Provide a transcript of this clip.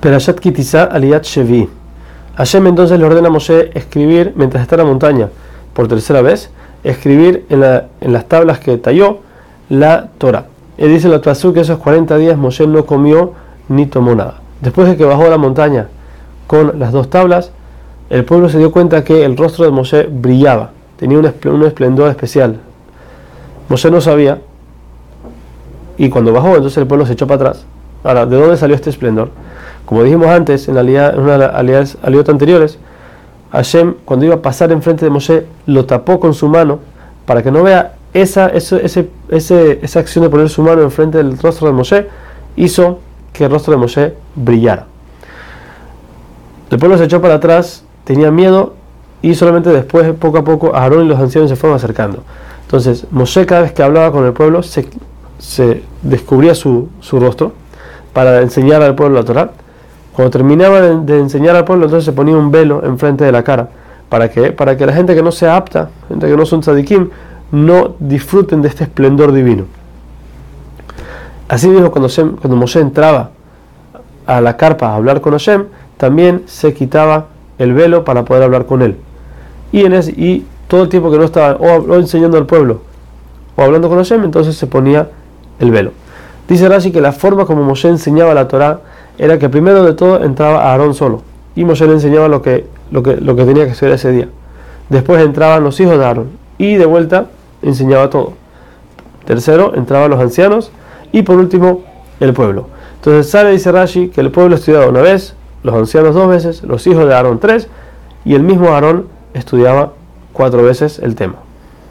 Perashat Kitizá Aliyat Shevi. Hashem entonces le ordena a Moshe escribir, mientras está en la montaña, por tercera vez, escribir en, la- en las tablas que talló la Torah. Él dice en la Torah que esos 40 días Moshe no comió ni tomó nada. Después de que bajó a la montaña con las dos tablas, el pueblo se dio cuenta que el rostro de Moshe brillaba, tenía un esplendor especial. Moshe no sabía, y cuando bajó, entonces el pueblo se echó para atrás. Ahora, ¿de dónde salió este esplendor? Como dijimos antes, en, la una de las aliot anteriores, Hashem, cuando iba a pasar enfrente de Moshe, lo tapó con su mano para que no vea esa, ese- ese- esa acción de poner su mano enfrente del rostro de Moshe, hizo que el rostro de Moshe brillara. El pueblo se echó para atrás, tenía miedo y solamente después, poco a poco, Aarón y los ancianos se fueron acercando. Entonces, Moshe cada vez que hablaba con el pueblo, se, se descubría su, su rostro para enseñar al pueblo la Torah. Cuando terminaba de, enseñar al pueblo, entonces se ponía un velo enfrente de la cara. ¿Para? Para que la gente que no sea apta, gente que no son tzadikim, no disfruten de este esplendor divino. Así mismo, cuando, Moshe entraba a la carpa a hablar con Hashem, también se quitaba el velo para poder hablar con él. Y, en ese- y todo el tiempo que no estaba o enseñando al pueblo o hablando con Hashem, entonces se ponía el velo. Dice Rashi que la forma como Moshe enseñaba la Torah era que primero de todo entraba Aarón solo y Moshe le enseñaba lo que, lo que, lo que tenía que hacer ese día. Después entraban los hijos de Aarón y de vuelta enseñaba todo. Tercero entraban los ancianos y por último el pueblo. Entonces sale, dice Rashi, que el pueblo estudiaba una vez, los ancianos dos veces, los hijos de Aarón tres y el mismo Aarón estudiaba cuatro veces el tema.